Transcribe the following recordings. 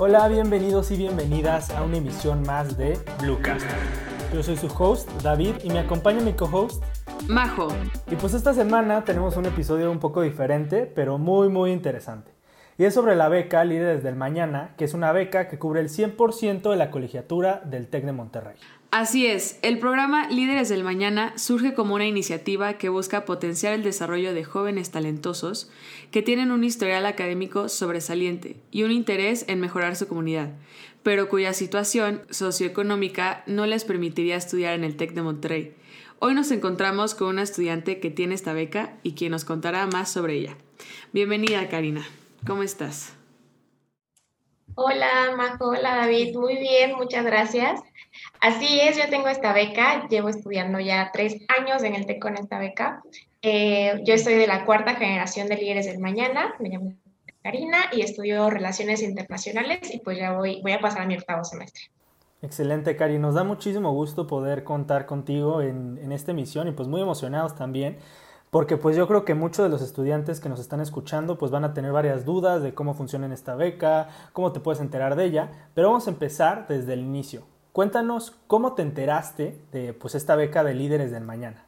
Hola, bienvenidos y bienvenidas a una emisión más de Bluecast. Yo soy su host, David, y me acompaña mi co-host, Majo. Y pues esta semana tenemos un episodio un poco diferente, pero muy muy interesante. Y es sobre la beca Líderes del Mañana, que es una beca que cubre el 100% de la colegiatura del TEC de Monterrey. Así es, el programa Líderes del Mañana surge como una iniciativa que busca potenciar el desarrollo de jóvenes talentosos que tienen un historial académico sobresaliente y un interés en mejorar su comunidad, pero cuya situación socioeconómica no les permitiría estudiar en el TEC de Monterrey. Hoy nos encontramos con una estudiante que tiene esta beca y quien nos contará más sobre ella. Bienvenida, Karina. ¿Cómo estás? Hola, Majo. Hola, David. Muy bien, muchas gracias. Así es, yo tengo esta beca. Llevo estudiando ya tres años en el TEC con esta beca. Eh, yo soy de la cuarta generación de líderes del mañana. Me llamo Karina y estudio Relaciones Internacionales y pues ya voy, voy a pasar a mi octavo semestre. Excelente, Cari. Nos da muchísimo gusto poder contar contigo en, en esta emisión y pues muy emocionados también porque pues yo creo que muchos de los estudiantes que nos están escuchando pues van a tener varias dudas de cómo funciona esta beca, cómo te puedes enterar de ella, pero vamos a empezar desde el inicio. Cuéntanos cómo te enteraste de pues esta beca de líderes del mañana.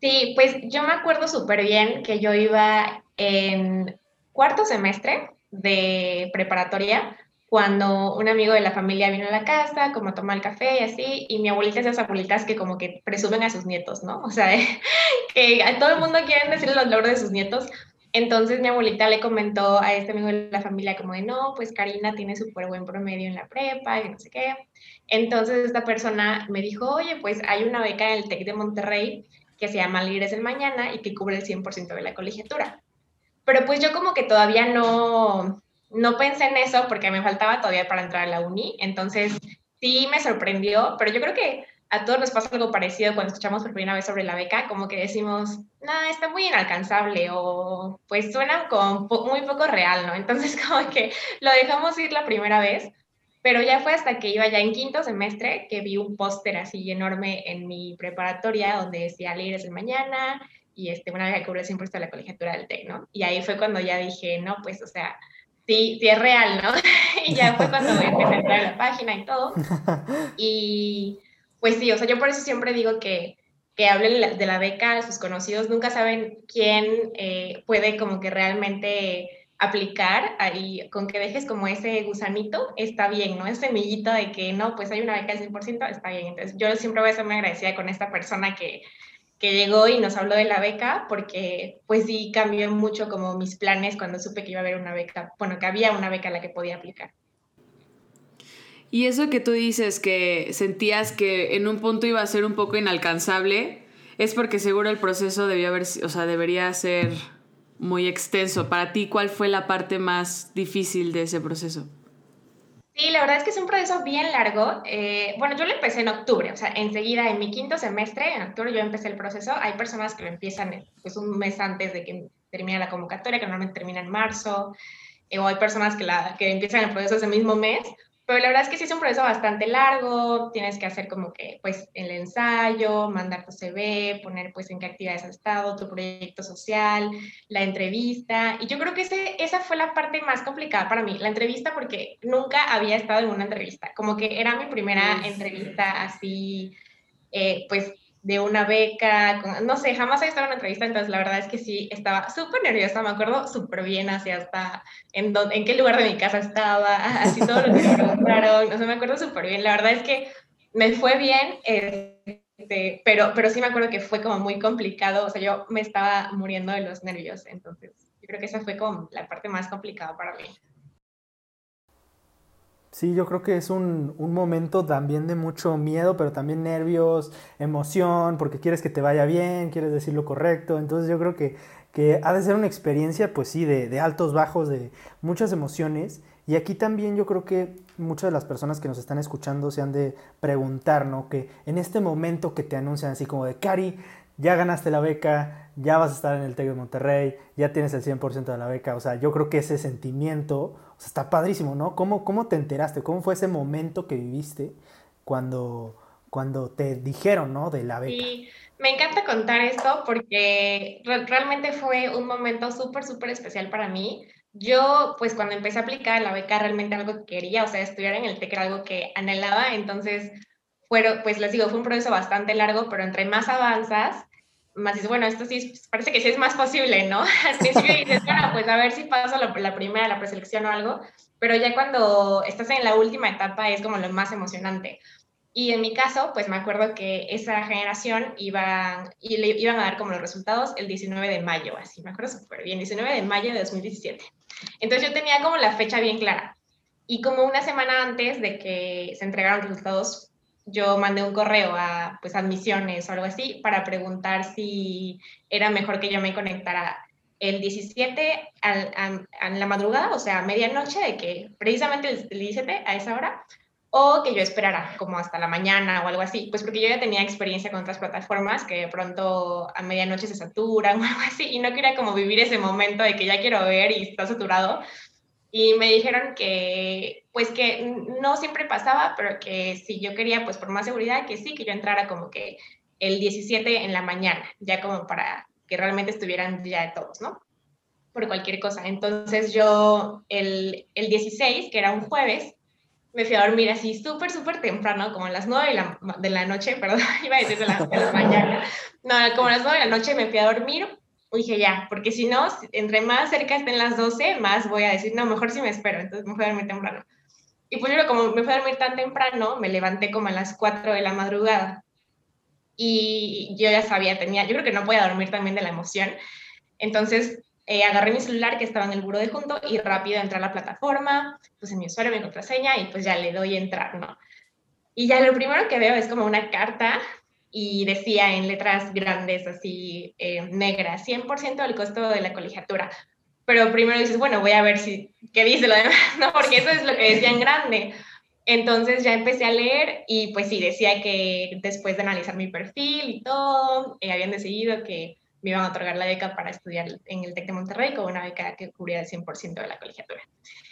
Sí, pues yo me acuerdo súper bien que yo iba en cuarto semestre de preparatoria cuando un amigo de la familia vino a la casa, como a tomar el café y así, y mi abuelita es de esas abuelitas que como que presumen a sus nietos, ¿no? O sea, que a todo el mundo quieren decir los logros de sus nietos. Entonces mi abuelita le comentó a este amigo de la familia como de, no, pues Karina tiene súper buen promedio en la prepa y no sé qué. Entonces esta persona me dijo, oye, pues hay una beca en el TEC de Monterrey que se llama Libres del Mañana y que cubre el 100% de la colegiatura. Pero pues yo como que todavía no, no pensé en eso porque me faltaba todavía para entrar a la uni, entonces sí me sorprendió, pero yo creo que a todos nos pasa algo parecido cuando escuchamos por primera vez sobre la beca, como que decimos, no, está muy inalcanzable o pues suena como muy poco real, ¿no? Entonces como que lo dejamos ir la primera vez, pero ya fue hasta que iba ya en quinto semestre que vi un póster así enorme en mi preparatoria donde decía Líderes del Mañana y este, una beca que cubre el 100% de la colegiatura del TEC, ¿no? Y ahí fue cuando ya dije, no, pues, o sea, sí, sí es real, ¿no? y ya fue cuando empecé a entrar a la página y todo. Y pues sí, o sea, yo por eso siempre digo que, que hablen de la beca a sus conocidos, nunca saben quién eh, puede como que realmente aplicar ahí, con que dejes como ese gusanito, está bien, ¿no? Ese semillito de que no, pues hay una beca al 100%, está bien. Entonces yo siempre voy a ser muy agradecida con esta persona que, que llegó y nos habló de la beca, porque pues sí cambió mucho como mis planes cuando supe que iba a haber una beca, bueno, que había una beca a la que podía aplicar. Y eso que tú dices que sentías que en un punto iba a ser un poco inalcanzable, es porque seguro el proceso debía haber, o sea, debería ser muy extenso. Para ti, ¿cuál fue la parte más difícil de ese proceso? Sí, la verdad es que es un proceso bien largo. Eh, bueno, yo lo empecé en octubre, o sea, enseguida en mi quinto semestre, en octubre yo empecé el proceso. Hay personas que lo empiezan pues un mes antes de que termine la convocatoria, que normalmente termina en marzo, eh, o hay personas que, la, que empiezan el proceso ese mismo mes. Pero la verdad es que sí es un proceso bastante largo, tienes que hacer como que, pues, el ensayo, mandar tu CV, poner, pues, en qué actividades has estado, tu proyecto social, la entrevista. Y yo creo que ese, esa fue la parte más complicada para mí, la entrevista, porque nunca había estado en una entrevista. Como que era mi primera entrevista así, eh, pues, de una beca, no sé, jamás había estado en una entrevista, entonces la verdad es que sí, estaba súper nerviosa, me acuerdo súper bien así hasta en, en qué lugar de mi casa estaba, así todo lo que me preguntaron, no sé, me acuerdo súper bien, la verdad es que me fue bien, este, pero, pero sí me acuerdo que fue como muy complicado, o sea, yo me estaba muriendo de los nervios, entonces yo creo que esa fue como la parte más complicada para mí. Sí, yo creo que es un, un, momento también de mucho miedo, pero también nervios, emoción, porque quieres que te vaya bien, quieres decir lo correcto. Entonces yo creo que, que ha de ser una experiencia, pues sí, de, de, altos, bajos, de muchas emociones. Y aquí también yo creo que muchas de las personas que nos están escuchando se han de preguntar, ¿no? Que en este momento que te anuncian así como de, Cari, ya ganaste la beca, ya vas a estar en el TEC de Monterrey, ya tienes el 100% de la beca. O sea, yo creo que ese sentimiento o sea, está padrísimo, ¿no? ¿Cómo, ¿Cómo te enteraste? ¿Cómo fue ese momento que viviste cuando, cuando te dijeron, ¿no? De la beca. Sí, me encanta contar esto porque realmente fue un momento súper, súper especial para mí. yo, pues cuando empecé a aplicar la beca, realmente algo que quería, o sea, estudiar en el TEC era algo que anhelaba, entonces, fueron, pues les digo, fue un proceso bastante largo, pero entre más avanzas, más dices, bueno, esto sí, parece que sí es más posible, ¿no? Al principio dices, bueno, pues a ver si paso la, la primera, la preselección o algo, pero ya cuando estás en la última etapa es como lo más emocionante. Y en mi caso, pues me acuerdo que esa generación iba, y le iban a dar como los resultados el 19 de mayo, así me acuerdo súper bien, 19 de mayo de 2017. Entonces yo tenía como la fecha bien clara. Y como una semana antes de que se entregaran los resultados, yo mandé un correo a pues admisiones o algo así para preguntar si era mejor que yo me conectara el 17 a, la madrugada, o sea, a medianoche, de que precisamente el 17 a esa hora, o que yo esperara como hasta la mañana o algo así, pues porque yo ya tenía experiencia con otras plataformas que de pronto a medianoche se saturan o algo así y no quería como vivir ese momento de que ya quiero ver y está saturado. Y me dijeron que pues que no siempre pasaba, pero que si yo quería pues por más seguridad que sí, que yo entrara como que el 17 en la mañana, ya como para que realmente estuvieran ya todos, ¿no? Por cualquier cosa. Entonces yo el, el 16, que era un jueves, me fui a dormir así súper, súper temprano, como a las 9 de la, de la noche, perdón, iba a decir de la, de la mañana. No, como a las 9 de la noche me fui a dormir. Dije, ya, porque si no, entre más cerca estén las 12, más voy a decir, no, mejor si me espero. Entonces me fui a dormir temprano. Y pues yo, como me fui a dormir tan temprano, me levanté como a las 4 de la madrugada. Y yo ya sabía, tenía, yo creo que no podía dormir también de la emoción. Entonces eh, agarré mi celular que estaba en el buro de junto y rápido entré a la plataforma, puse mi usuario, mi contraseña y pues ya le doy entrar, ¿no? Y ya lo primero que veo es como una carta y decía en letras grandes, así eh, negras, 100% del costo de la colegiatura. Pero primero dices, bueno, voy a ver si, qué dice lo demás, ¿no? Porque eso es lo que decía en grande. Entonces ya empecé a leer y pues sí, decía que después de analizar mi perfil y todo, eh, habían decidido que me iban a otorgar la beca para estudiar en el TEC de Monterrey con una beca que cubría el 100% de la colegiatura.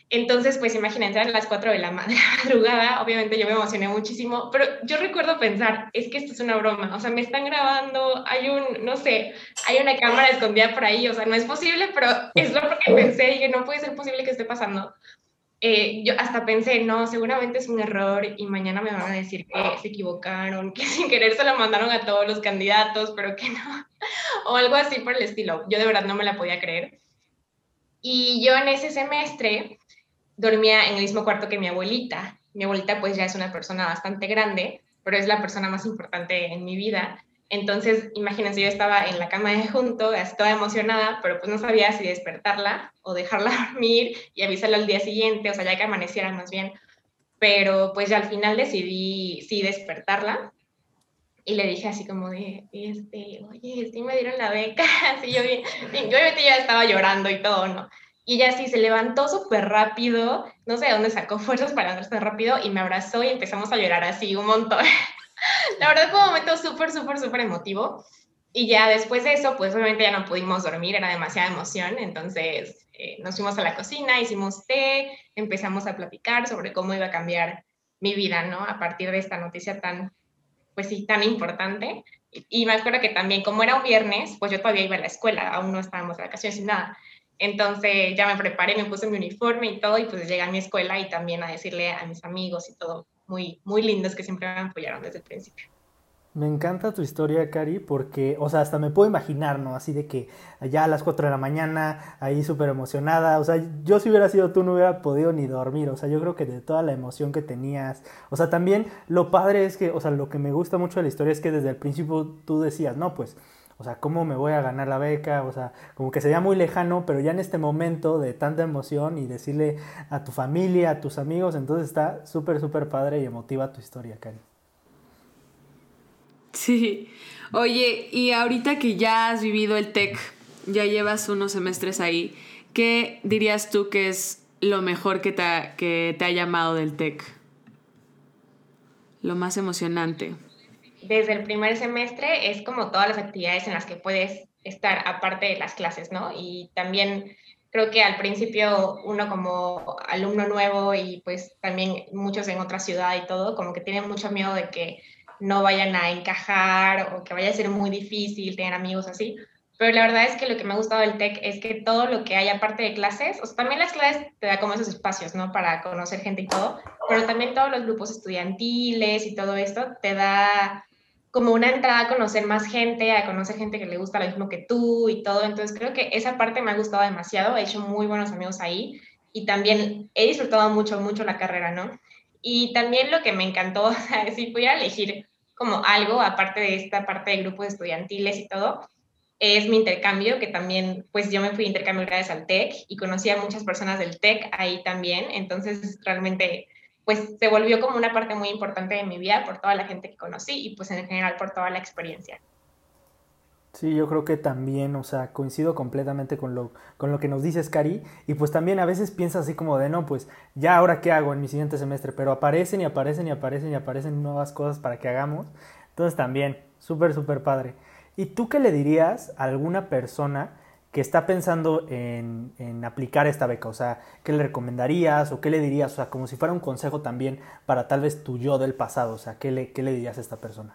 Entonces, pues imagínense, a las 4 de la madrugada, obviamente yo me emocioné muchísimo, pero yo recuerdo pensar, es que esto es una broma, o sea, me están grabando, hay un, no sé, hay una cámara escondida por ahí, o sea, no es posible, pero es lo que pensé y que no puede ser posible que esté pasando. Eh, yo hasta pensé, no, seguramente es un error y mañana me van a decir que se equivocaron, que sin querer se lo mandaron a todos los candidatos, pero que no, o algo así por el estilo. Yo de verdad no me la podía creer. Y yo en ese semestre dormía en el mismo cuarto que mi abuelita. Mi abuelita pues ya es una persona bastante grande, pero es la persona más importante en mi vida. Entonces, imagínense, yo estaba en la cama de junto, estaba emocionada, pero pues no sabía si despertarla o dejarla dormir y avisarla al día siguiente, o sea, ya que amaneciera más bien. Pero pues ya al final decidí sí despertarla y le dije así como de, este, oye, sí me dieron la beca, así yo bien, obviamente ya estaba llorando y todo, ¿no? Y ella sí se levantó súper rápido, no sé de dónde sacó fuerzas para andar tan rápido y me abrazó y empezamos a llorar así un montón. La verdad fue un momento súper, súper, súper emotivo. Y ya después de eso, pues obviamente ya no pudimos dormir, era demasiada emoción. Entonces eh, nos fuimos a la cocina, hicimos té, empezamos a platicar sobre cómo iba a cambiar mi vida, ¿no? A partir de esta noticia tan, pues sí, tan importante. Y, y me acuerdo que también, como era un viernes, pues yo todavía iba a la escuela, aún no estábamos de vacaciones ni nada. Entonces ya me preparé, me puse mi uniforme y todo, y pues llegué a mi escuela y también a decirle a mis amigos y todo muy, muy lindos que siempre me apoyaron desde el principio. Me encanta tu historia, Cari, porque, o sea, hasta me puedo imaginar, ¿no? Así de que allá a las 4 de la mañana, ahí súper emocionada, o sea, yo si hubiera sido tú no hubiera podido ni dormir, o sea, yo creo que de toda la emoción que tenías, o sea, también lo padre es que, o sea, lo que me gusta mucho de la historia es que desde el principio tú decías, no, pues, o sea, ¿cómo me voy a ganar la beca? O sea, como que sería muy lejano, pero ya en este momento de tanta emoción y decirle a tu familia, a tus amigos, entonces está súper, súper padre y emotiva tu historia, Cari. Sí. Oye, y ahorita que ya has vivido el TEC, ya llevas unos semestres ahí, ¿qué dirías tú que es lo mejor que te ha, que te ha llamado del TEC? Lo más emocionante desde el primer semestre es como todas las actividades en las que puedes estar aparte de las clases, ¿no? Y también creo que al principio uno como alumno nuevo y pues también muchos en otra ciudad y todo, como que tienen mucho miedo de que no vayan a encajar o que vaya a ser muy difícil tener amigos así, pero la verdad es que lo que me ha gustado del TEC es que todo lo que hay aparte de clases, o sea, también las clases te da como esos espacios, ¿no? Para conocer gente y todo, pero también todos los grupos estudiantiles y todo esto te da como una entrada a conocer más gente, a conocer gente que le gusta lo mismo que tú y todo. Entonces creo que esa parte me ha gustado demasiado, he hecho muy buenos amigos ahí y también he disfrutado mucho, mucho la carrera, ¿no? Y también lo que me encantó, o sea, si pudiera elegir como algo, aparte de esta parte de grupos estudiantiles y todo, es mi intercambio, que también, pues yo me fui a intercambio gracias al TEC y conocí a muchas personas del TEC ahí también, entonces realmente pues se volvió como una parte muy importante de mi vida por toda la gente que conocí y pues en general por toda la experiencia. Sí, yo creo que también, o sea, coincido completamente con lo, con lo que nos dices, Cari, y pues también a veces piensas así como de, no, pues ya ahora qué hago en mi siguiente semestre, pero aparecen y aparecen y aparecen y aparecen nuevas cosas para que hagamos, entonces también, súper, súper padre. ¿Y tú qué le dirías a alguna persona que está pensando en, aplicar esta beca? O sea, ¿qué le recomendarías o qué le dirías? O sea, como si fuera un consejo también para tal vez tu yo del pasado. O sea, ¿qué le, qué le dirías a esta persona?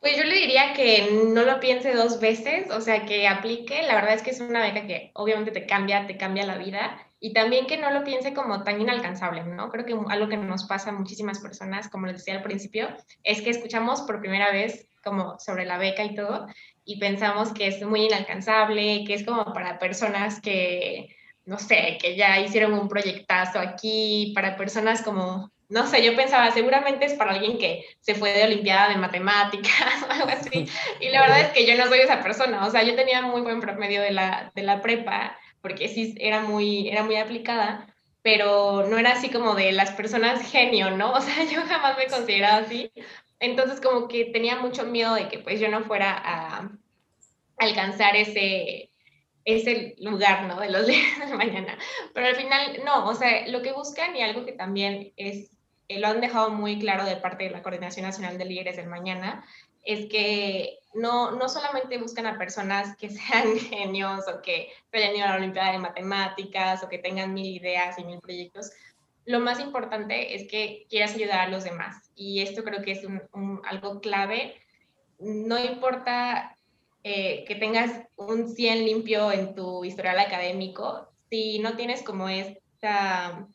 Pues yo le diría que no lo piense dos veces, o sea, que aplique. La verdad es que es una beca que obviamente te cambia, te cambia la vida. Y también que no lo piense como tan inalcanzable, ¿no? Creo que algo que nos pasa a muchísimas personas, como les decía al principio, es que escuchamos por primera vez como sobre la beca y todo, y pensamos que es muy inalcanzable, que es como para personas que, no sé, que ya hicieron un proyectazo aquí, para personas como, no sé, yo pensaba, seguramente es para alguien que se fue de Olimpiada de Matemáticas o algo así, y la verdad es que yo no soy esa persona, o sea, yo tenía muy buen promedio de la, de la prepa, porque sí era muy, era muy aplicada, pero no era así como de las personas genio, ¿no? O sea, yo jamás me consideraba así, entonces como que tenía mucho miedo de que pues yo no fuera a alcanzar ese, ese lugar, ¿no? De los líderes de mañana. Pero al final, no, o sea, lo que buscan y algo que también es, eh, lo han dejado muy claro de parte de la Coordinación Nacional de Líderes del Mañana, es que no, no solamente buscan a personas que sean genios o que hayan ido a la Olimpiada de Matemáticas o que tengan mil ideas y mil proyectos, lo más importante es que quieras ayudar a los demás. Y esto creo que es algo clave. No importa eh, que tengas un 100 limpio en tu historial académico, si no tienes como esta,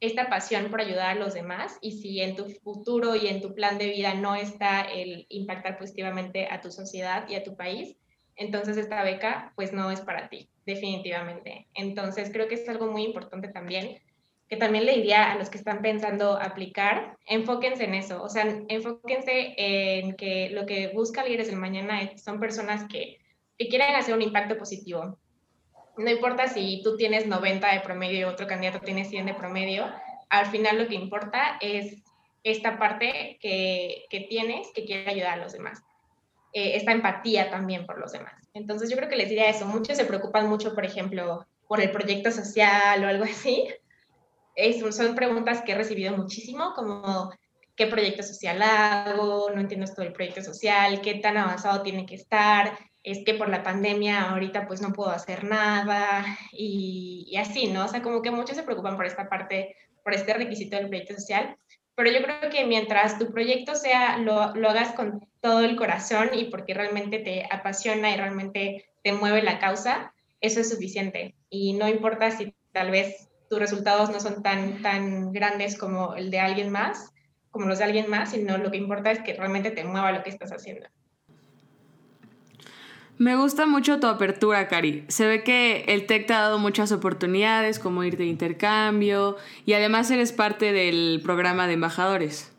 esta pasión por ayudar a los demás y si en tu futuro y en tu plan de vida no está el impactar positivamente a tu sociedad y a tu país, entonces esta beca pues no es para ti, definitivamente. Entonces creo que es algo muy importante también que también le diría a los que están pensando aplicar, enfóquense en eso, o sea, enfóquense en que lo que busca Líderes del Mañana son personas que, que quieren hacer un impacto positivo. No importa si tú tienes 90 de promedio y otro candidato tiene 100 de promedio, al final lo que importa es esta parte que, que tienes que quiere ayudar a los demás. Eh, esta empatía también por los demás. Entonces yo creo que les diría eso. Muchos se preocupan mucho, por ejemplo, por el proyecto social o algo así, son preguntas que he recibido muchísimo, como qué proyecto social hago, no entiendo esto del proyecto social, qué tan avanzado tiene que estar, es que por la pandemia ahorita pues no puedo hacer nada y, y, así, ¿no? O sea, como que muchos se preocupan por esta parte, por este requisito del proyecto social, pero yo creo que mientras tu proyecto sea, lo, lo hagas con todo el corazón y porque realmente te apasiona y realmente te mueve la causa, eso es suficiente. Y no importa si tal vez tus resultados no son tan, tan grandes como el de alguien más, como los de alguien más, sino lo que importa es que realmente te mueva lo que estás haciendo. Me gusta mucho tu apertura, Cari. Se ve que el TEC te ha dado muchas oportunidades, como ir de intercambio, y además eres parte del programa de embajadores.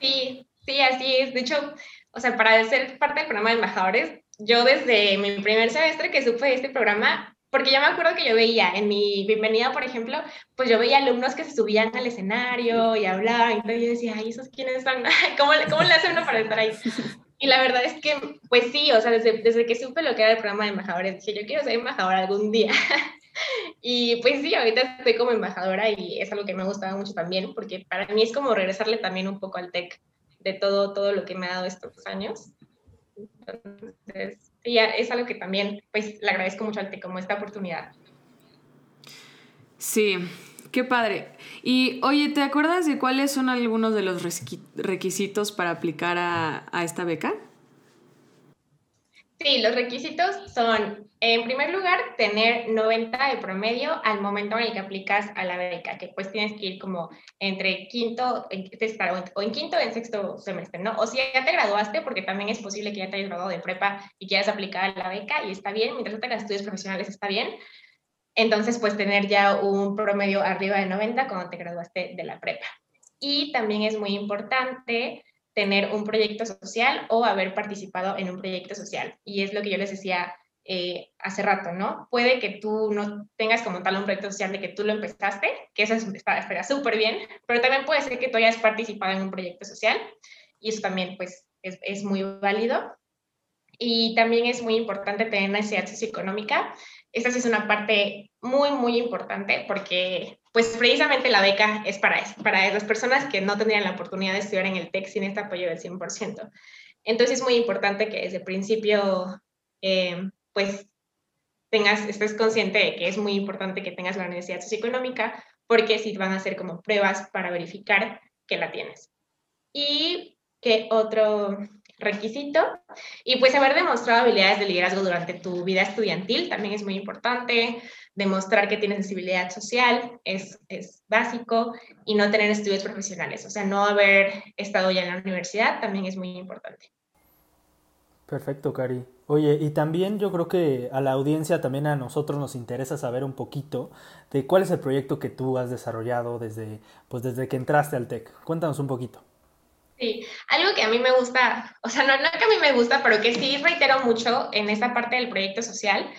Sí, sí, así es. De hecho, o sea, para ser parte del programa de embajadores, yo desde mi primer semestre que supe de este programa, porque yo me acuerdo que yo veía en mi bienvenida, por ejemplo, pues yo veía alumnos que se subían al escenario y hablaban, y yo decía, ay, ¿esos quiénes son? ¿Cómo, ¿Cómo le hace uno para estar ahí? Y la verdad es que, pues sí, o sea, desde, desde que supe lo que era el programa de embajadores, dije, yo quiero ser embajadora algún día. y pues sí, ahorita estoy como embajadora y es algo que me ha gustado mucho también, porque para mí es como regresarle también un poco al TEC de todo, todo lo que me ha dado estos años. Entonces, y es algo que también, pues, le agradezco mucho al TEC como esta oportunidad. Sí, qué padre. Y oye, ¿te acuerdas de cuáles son algunos de los requisitos para aplicar a, esta beca? Sí, los requisitos son, en primer lugar, tener 90 de promedio al momento en el que aplicas a la beca, que pues tienes que ir como entre quinto, o en quinto o en sexto semestre, ¿no? O si ya te graduaste, porque también es posible que ya te hayas graduado de prepa y quieras aplicar a la beca y está bien, mientras tengas estudios profesionales está bien. Entonces, pues tener ya un promedio arriba de 90 cuando te graduaste de la prepa. Y también es muy importante tener un proyecto social o haber participado en un proyecto social. Y es lo que yo les decía eh, hace rato, ¿no? Puede que tú no tengas como tal un proyecto social de que tú lo empezaste, que eso estaría súper bien, pero también puede ser que tú hayas participado en un proyecto social y eso también pues es, es muy válido. Y también es muy importante tener necesidad socioeconómica. Esta sí es una parte muy, muy importante porque pues precisamente la beca es para eso, para las personas que no tendrían la oportunidad de estudiar en el TEC sin este apoyo del 100%. Entonces es muy importante que desde el principio, eh, pues, tengas, estés consciente de que es muy importante que tengas la necesidad socioeconómica, porque si van a hacer como pruebas para verificar que la tienes. Y que otro requisito. Y pues haber demostrado habilidades de liderazgo durante tu vida estudiantil también es muy importante demostrar que tienes sensibilidad social es, es básico y no tener estudios profesionales, o sea, no haber estado ya en la universidad también es muy importante. Perfecto, Cari. Oye, y también yo creo que a la audiencia, también a nosotros nos interesa saber un poquito de cuál es el proyecto que tú has desarrollado desde, pues desde que entraste al TEC. Cuéntanos un poquito. Sí, algo que a mí me gusta, o sea, no, no que a mí me gusta, pero que sí reitero mucho en esta parte del proyecto social,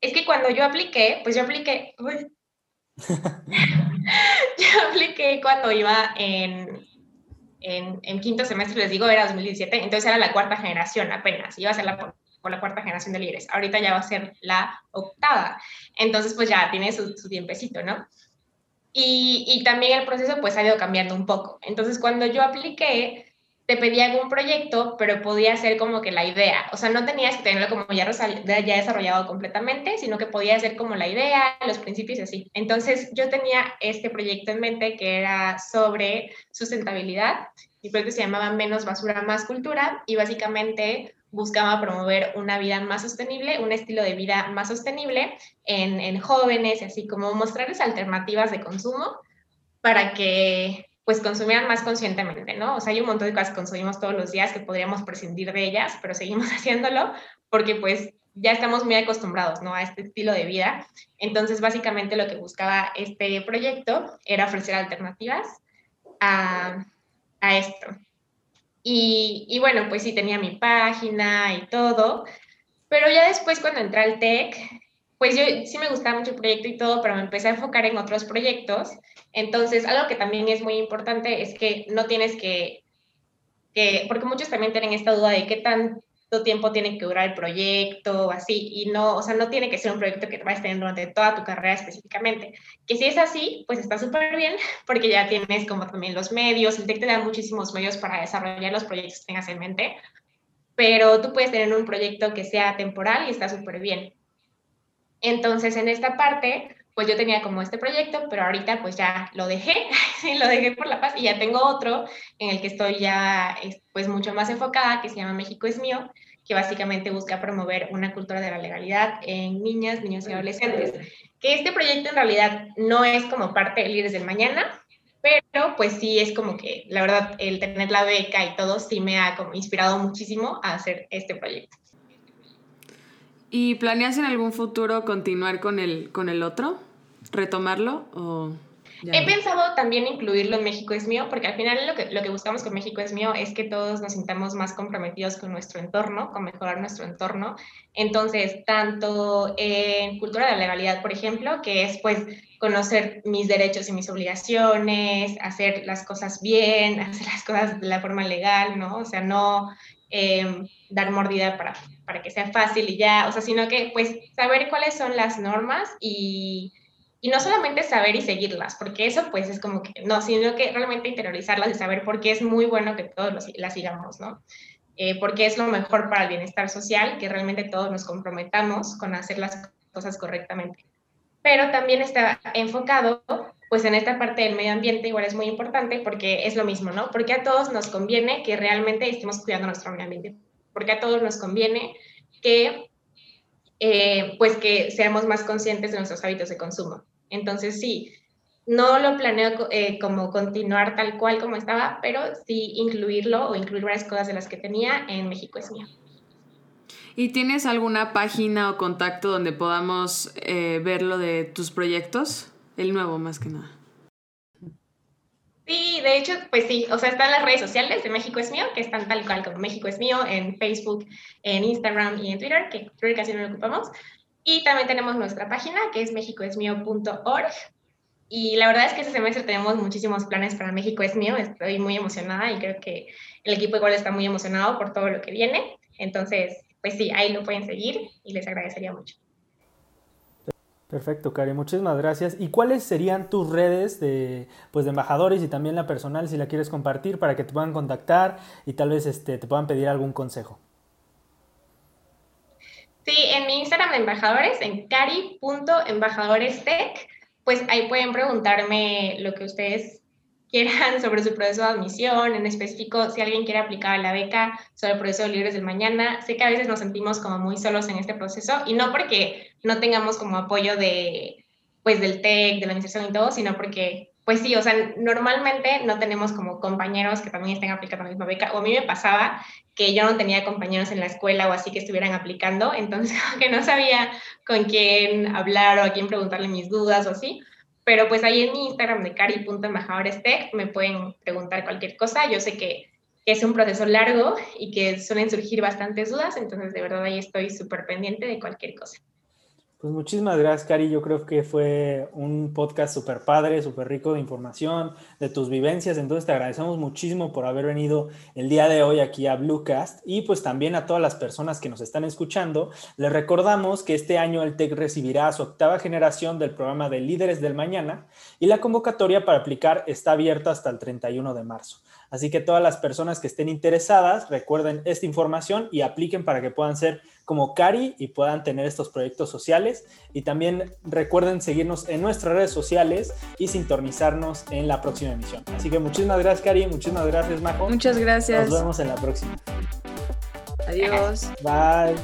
es que cuando yo apliqué, pues yo apliqué, yo apliqué cuando iba en, en, en, quinto semestre, les digo, era 2017, entonces era la cuarta generación apenas, iba a ser la, por la cuarta generación de líderes, ahorita ya va a ser la octava, entonces pues ya tiene su, su tiempecito, ¿no? Y, también el proceso pues ha ido cambiando un poco. Entonces cuando yo apliqué, te pedía algún proyecto, pero podía ser como que la idea. O sea, no tenías que tenerlo como ya, ya desarrollado completamente, sino que podía ser como la idea, los principios y así. Entonces yo tenía este proyecto en mente que era sobre sustentabilidad. Mi proyecto se llamaba Menos basura, más cultura y básicamente buscaba promover una vida más sostenible, un estilo de vida más sostenible en, en jóvenes, así como mostrarles alternativas de consumo para que pues consumieran más conscientemente, ¿no? O sea, hay un montón de cosas que consumimos todos los días que podríamos prescindir de ellas, pero seguimos haciéndolo porque pues ya estamos muy acostumbrados, ¿no? A este estilo de vida. Entonces, básicamente lo que buscaba este proyecto era ofrecer alternativas a, a esto. Y, bueno, pues sí tenía mi página y todo, pero ya después cuando entré al TEC, pues yo sí me gustaba mucho el proyecto y todo, pero me empecé a enfocar en otros proyectos. Entonces, algo que también es muy importante es que no tienes que, que porque muchos también tienen esta duda de qué tan tiempo tiene que durar el proyecto, así, y no, o sea, no tiene que ser un proyecto que vayas tener durante toda tu carrera específicamente. Que si es así, pues está súper bien, porque ya tienes como también los medios, el TEC te da muchísimos medios para desarrollar los proyectos que tengas en mente, pero tú puedes tener un proyecto que sea temporal y está súper bien. Entonces, en esta parte, pues yo tenía como este proyecto, pero ahorita pues ya lo dejé, lo dejé por la paz y ya tengo otro en el que estoy ya pues mucho más enfocada, que se llama México es mío, que básicamente busca promover una cultura de la legalidad en niñas, niños y adolescentes. Que este proyecto en realidad no es como parte de Líderes del Mañana, pero pues sí es como que la verdad el tener la beca y todo sí me ha como inspirado muchísimo a hacer este proyecto. ¿Y planeas en algún futuro continuar con el, con el otro? ¿Retomarlo? O He pensado también incluirlo en México es mío, porque al final lo que, lo que buscamos con México es mío es que todos nos sintamos más comprometidos con nuestro entorno, con mejorar nuestro entorno. Entonces, tanto en cultura de la legalidad, por ejemplo, que es pues conocer mis derechos y mis obligaciones, hacer las cosas bien, hacer las cosas de la forma legal, ¿no? O sea, no Em, dar mordida para, para que sea fácil y ya, o sea, sino que pues saber cuáles son las normas y, y no solamente saber y seguirlas, porque eso pues es como que, no, sino que realmente interiorizarlas y saber por qué es muy bueno que todos las sigamos, ¿no? Eh, porque es lo mejor para el bienestar social, que realmente todos nos comprometamos con hacer las cosas correctamente. Pero también está enfocado pues en esta parte del medio ambiente igual es muy importante porque es lo mismo, ¿no? Porque a todos nos conviene que realmente estemos cuidando nuestro medio ambiente, porque a todos nos conviene que, eh, pues que seamos más conscientes de nuestros hábitos de consumo. Entonces, sí, no lo planeo eh, como continuar tal cual como estaba, pero sí incluirlo o incluir varias cosas de las que tenía en México es mío. ¿Y tienes alguna página o contacto donde podamos eh, ver lo de tus proyectos? El nuevo, más que nada. Sí, de hecho, pues sí, o sea, están las redes sociales de México es mío, que están tal cual como México es mío en Facebook, en Instagram y en Twitter, que que casi no lo ocupamos. Y también tenemos nuestra página, que es mexicoesmio.org. Y la verdad es que este semestre tenemos muchísimos planes para México es mío. Estoy muy emocionada y creo que el equipo igual está muy emocionado por todo lo que viene. Entonces, pues sí, ahí lo pueden seguir y les agradecería mucho. Perfecto, Cari, muchísimas gracias. ¿Y cuáles serían tus redes de, pues, de embajadores y también la personal, si la quieres compartir, para que te puedan contactar y tal vez este, te puedan pedir algún consejo? Sí, en mi Instagram de embajadores, en cari.embajadorestech, pues ahí pueden preguntarme lo que ustedes quieran sobre su proceso de admisión, en específico si alguien quiere aplicar a la beca sobre el proceso de Libres del Mañana. Sé que a veces nos sentimos como muy solos en este proceso y no porque no tengamos como apoyo de, pues, del TEC, de la administración y todo, sino porque, pues sí, o sea, normalmente no tenemos como compañeros que también estén aplicando la misma beca. O a mí me pasaba que yo no tenía compañeros en la escuela o así que estuvieran aplicando, entonces que no sabía con quién hablar o a quién preguntarle mis dudas o así. Pero pues ahí en mi Instagram de cari.embajadorestech me pueden preguntar cualquier cosa. Yo sé que, es un proceso largo y que suelen surgir bastantes dudas, entonces de verdad ahí estoy súper pendiente de cualquier cosa. Pues muchísimas gracias, Cari. Yo creo que fue un podcast súper padre, súper rico de información, de tus vivencias. Entonces te agradecemos muchísimo por haber venido el día de hoy aquí a Bluecast y pues también a todas las personas que nos están escuchando. Les recordamos que este año el TEC recibirá su octava generación del programa de Líderes del Mañana y la convocatoria para aplicar está abierta hasta el 31 de marzo. Así que todas las personas que estén interesadas, recuerden esta información y apliquen para que puedan ser como Cari y puedan tener estos proyectos sociales. Y también recuerden seguirnos en nuestras redes sociales y sintonizarnos en la próxima emisión. Así que muchísimas gracias, Cari. Muchísimas gracias, Majo. Muchas gracias. Nos vemos en la próxima. Adiós. Bye.